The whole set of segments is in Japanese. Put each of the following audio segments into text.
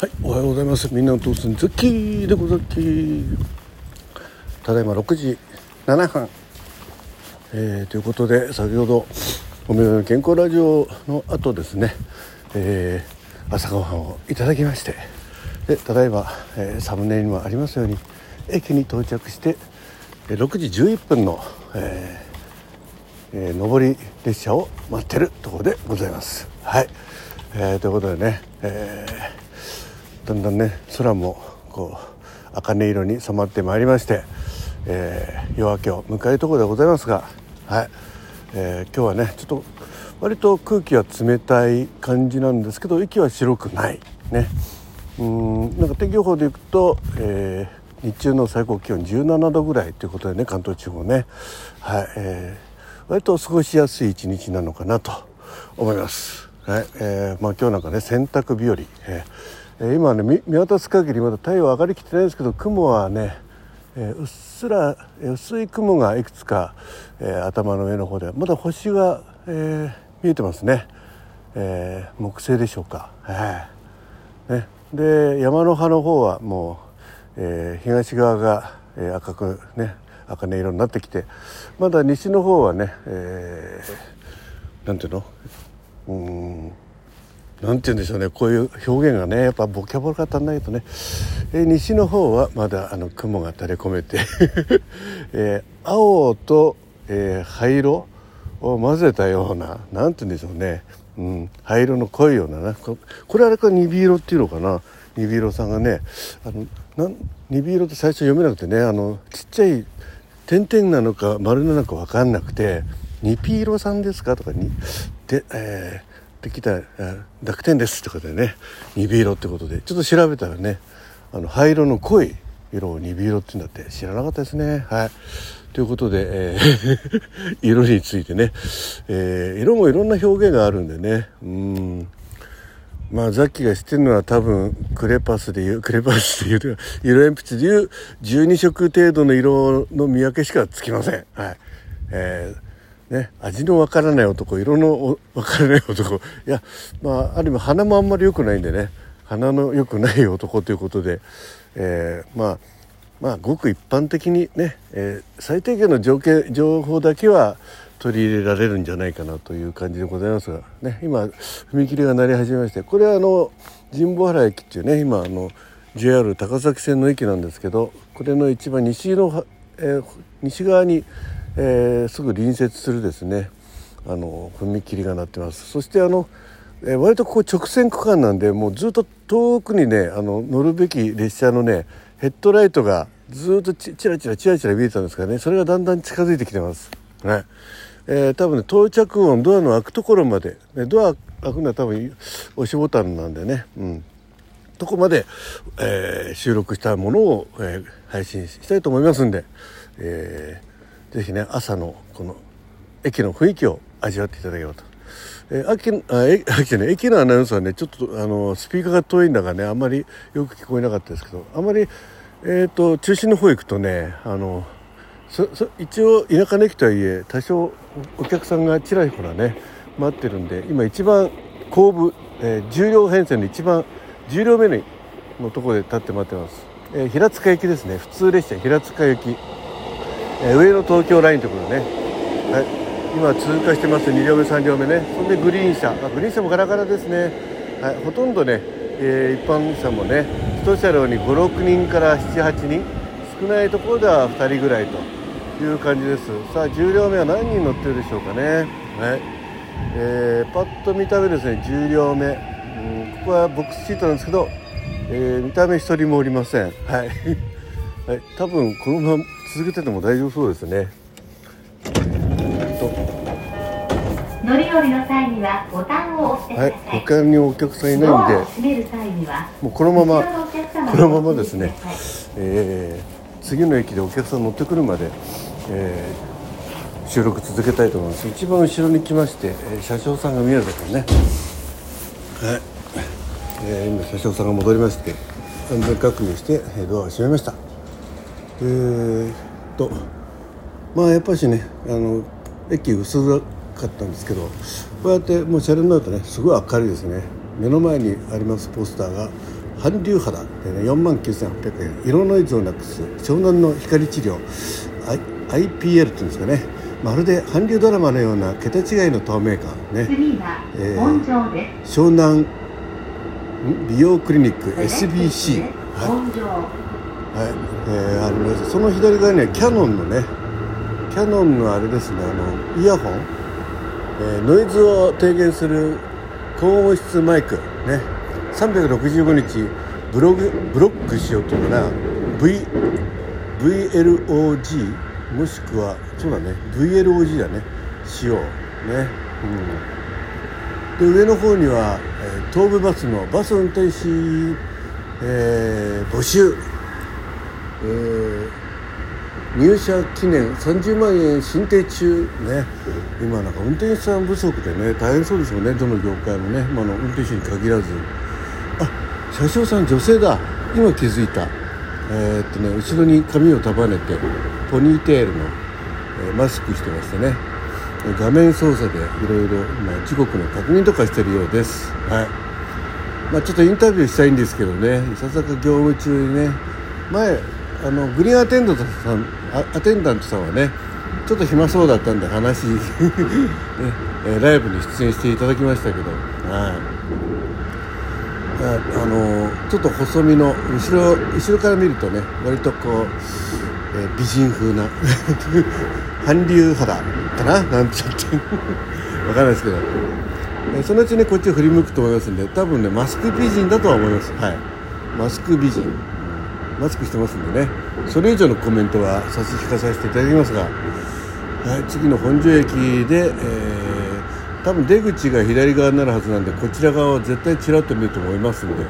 はい、おはようございます。みんなの父さん、ザッキーでござっきただいま6時7分。えー、ということで、先ほど、おみの健康ラジオの後ですね、えー、朝ごはんをいただきまして、で、ただいま、えー、サムネにもありますように、駅に到着して、6時11分の、えーえー、上り列車を待ってるところでございます。はい。えー、ということでね、えーだんだんね空もこう茜色に染まってまいりまして、えー、夜明けを迎えるところでございますが、はい。えー、今日はねちょっと割と空気は冷たい感じなんですけど息は白くない。ね。うんなんか天気予報でいくと、えー、日中の最高気温17度ぐらいということでね関東地方ね、はい。えー、割と過ごしやすい一日なのかなと思います。はい。えーまあ、今日なんかね洗濯日和、えー今ね見渡す限りまだ太陽上がりきってないんですけど雲はね、えー、うっすら薄い雲がいくつか、えー、頭の上の方でまだ星が、えー、見えてますね、えー、木星でしょうか、えーね、で山の葉の方はもう、えー、東側が、えー、赤くね茜色になってきてまだ西の方はね、えー、なんていうの？うん。なんて言うんでしょうね。こういう表現がねやっぱボキャブラが足んないとね、えー、西の方はまだあの雲が垂れ込めて。えー、青と、えー、灰色を混ぜたようななんて言うんでしょうね、うん、灰色の濃いようなな。これあれか鈍色っていうのかな？鈍色さんがねあのなん鈍色って最初読めなくてねあのちっちゃい点々なのか丸なのか分かんなくて「ニピ色さんですか?」とかにで、えーできた濁点ですってことでね鈍色ってことでちょっと調べたらねあの灰色の濃い色を鈍色って言うんだって。知らなかったですね。はい。ということで、えー 色についてね、えー、色もいろんな表現があるんでね。うん。まあザッキが知ってるのは多分クレパスでいうクレパスでいう色鉛筆でいう12色程度の色の見分けしかつきません。はい。えーね、味のわからない男色のわからない男。いやまあある意味鼻もあんまり良くないんでね。鼻の良くない男ということで、えー、まあまあごく一般的にね、えー、最低限の条件情報だけは取り入れられるんじゃないかなという感じでございますが、ね、今踏切が鳴り始めましてこれはあの神保原駅っていうね今あの JR 高崎線の駅なんですけどこれの一番西の、えー、西側にえー、すぐ隣接するですねあの踏切が鳴ってます。そしてあの、えー、割とここ直線区間なんでもうずっと遠くにねあの乗るべき列車のねヘッドライトがずっとちらちらちらちら見えてたんですかね。それがだんだん近づいてきてます。ね。えー、多分ね到着音ドアの開くところまで、ね、ドア開くのは多分押しボタンなんでね、うん、とこまで、えー、収録したものを、えー、配信したいと思いますんで、えぜひね朝のこの駅の雰囲気を味わっていただければと。えー、秋あえ秋ね駅のアナウンスはねちょっとあのスピーカーが遠いんだがねあんまりよく聞こえなかったですけどあんまり、えーと、中心の方行くとねあのそそ一応田舎の駅とはいえ多少お客さんがちらほらね待ってるんで今一番後部、えー、重量編成の一番重量目のところで立って待ってます、えー、平塚行きですね。普通列車平塚行き。え、上野東京ラインとことでね、はい、今通過してます2両目3両目ね。そんでグリーン車。あグリーン車もガラガラですね、はい、ほとんどね、えー、一般車もね1車両に56人から78人。少ないところでは2人ぐらいという感じです。さあ10両目は何人乗ってるでしょうかね。はい。えー、パッと見た目ですね10両目、うん、ここはボックスシートなんですけど、えー、見た目1人もおりません。はい、はい、多分このまま続けてても大丈夫そうですね。乗り降りの際にはボタンを押してはい、他にお客さんいないんで、もうこのままこのままですね、えー、次の駅でお客さん乗ってくるまで、えー、収録続けたいと思います。一番後ろに来まして、えー、車掌さんが見えるところね、はい、えー、今車掌さんが戻りまして、安全確認してドアを閉めました。えー、っとまあやっぱしねあの駅薄かったんですけどこうやってもう車両になるとねすごい明るいですね。目の前にありますポスターが韓流肌で、ね、4万9800円。色ノイズをなくす湘南の光治療。I IPL っていうんですかね。まるで韓流ドラマのような桁違いの透明感ね、えー。湘南ん美容クリニック SBC はい。はい。えーあのその左側にはキヤノンのねキヤノンのあれですねあのイヤホン、えーノイズを低減する高音質マイクね。365日ブログブロックしようというかな。V VLOG もしくはそうだね。VLOG だね。しよう。ね。うん。で上の方には、えー東武バスのバス運転士、えー募集、えー入社記念30万円申請中ね。今なんか運転手さん不足でね大変そうですよね。どの業界もね、まあ、の運転手に限らず。あ車掌さん女性だ。今気づいた。えーっとね後ろに髪を束ねてポニーテールの、えーマスクしてましてね。画面操作でいろいろ時刻の確認とかしてるようです。はい。まあちょっとインタビューしたいんですけどね。いささか業務中にね。前あのグリーンアテンダントさんアテンダントさんはねちょっと暇そうだったんで話、ねえライブに出演していただきましたけどはい。ああのちょっと細身の後ろ後ろから見るとね割とこう、え美人風な 韓流肌かな？なんちゃって。わかんないですけど、えそのうちねこっちを振り向くと思いますんで多分ねマスク美人だとは思います。はい。マスク美人。マスクしてますんでね。それ以上のコメントは差し引かさせていただきますが、はい、次の本庄駅で、えー多分出口が左側になるはずなんでこちら側を絶対ちらっと見ると思いますので、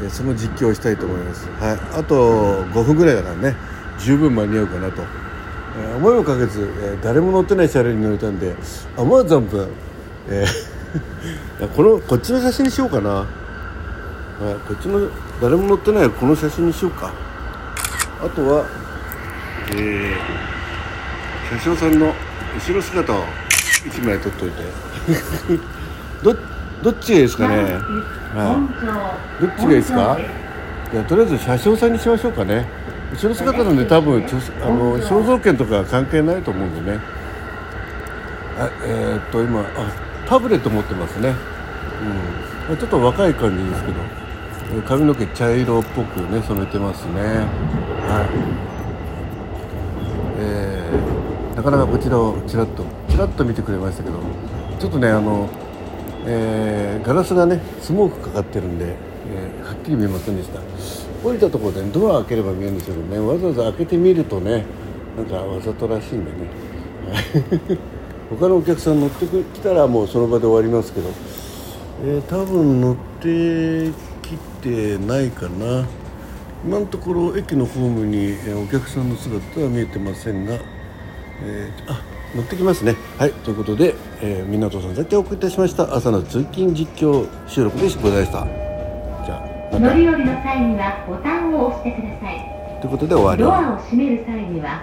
えーその実況をしたいと思います、はい、あと5分ぐらいだからね十分間に合うかなと、えー思いもかけず、えー誰も乗ってない車両に乗れたんで思わず存分、えー このこっちの写真にしようかな、はい、こっちの誰も乗ってないこの写真にしようか。あとは、えー、車掌さんの後ろ姿を1枚撮っといて。どどっちがいいですかね、は。い、どっちがいいですか。いやとりあえず車掌さんにしましょうかね。後ろ姿なんで多分あの肖像権とかは関係ないと思うんでね。あえーっと今あタブレット持ってますね。うん。ちょっと若い感じですけど。えー髪の毛茶色っぽくね染めてますね。はい。えーなかなかこちらをちらっとちらっと見てくれましたけどちょっとねあの、えーガラスがねスモークかかってるんで、えーはっきり見えませんでした。降りたところで、ドア開ければ見えるんですけどねわざわざ開けてみるとねなんかわざとらしいんでね。他のお客さん乗ってきたらもうその場で終わりますけど、えー多分乗っててないかな。今のところ駅のホームにえーお客さんの姿は見えてませんが、えーあ乗ってきますね。はいということで、えー、港さん絶対お送りいたしました。朝の通勤実況収録でございました。じゃあ乗り降りの際にはボタンを押してください。ということで終わり。ドアを閉める際には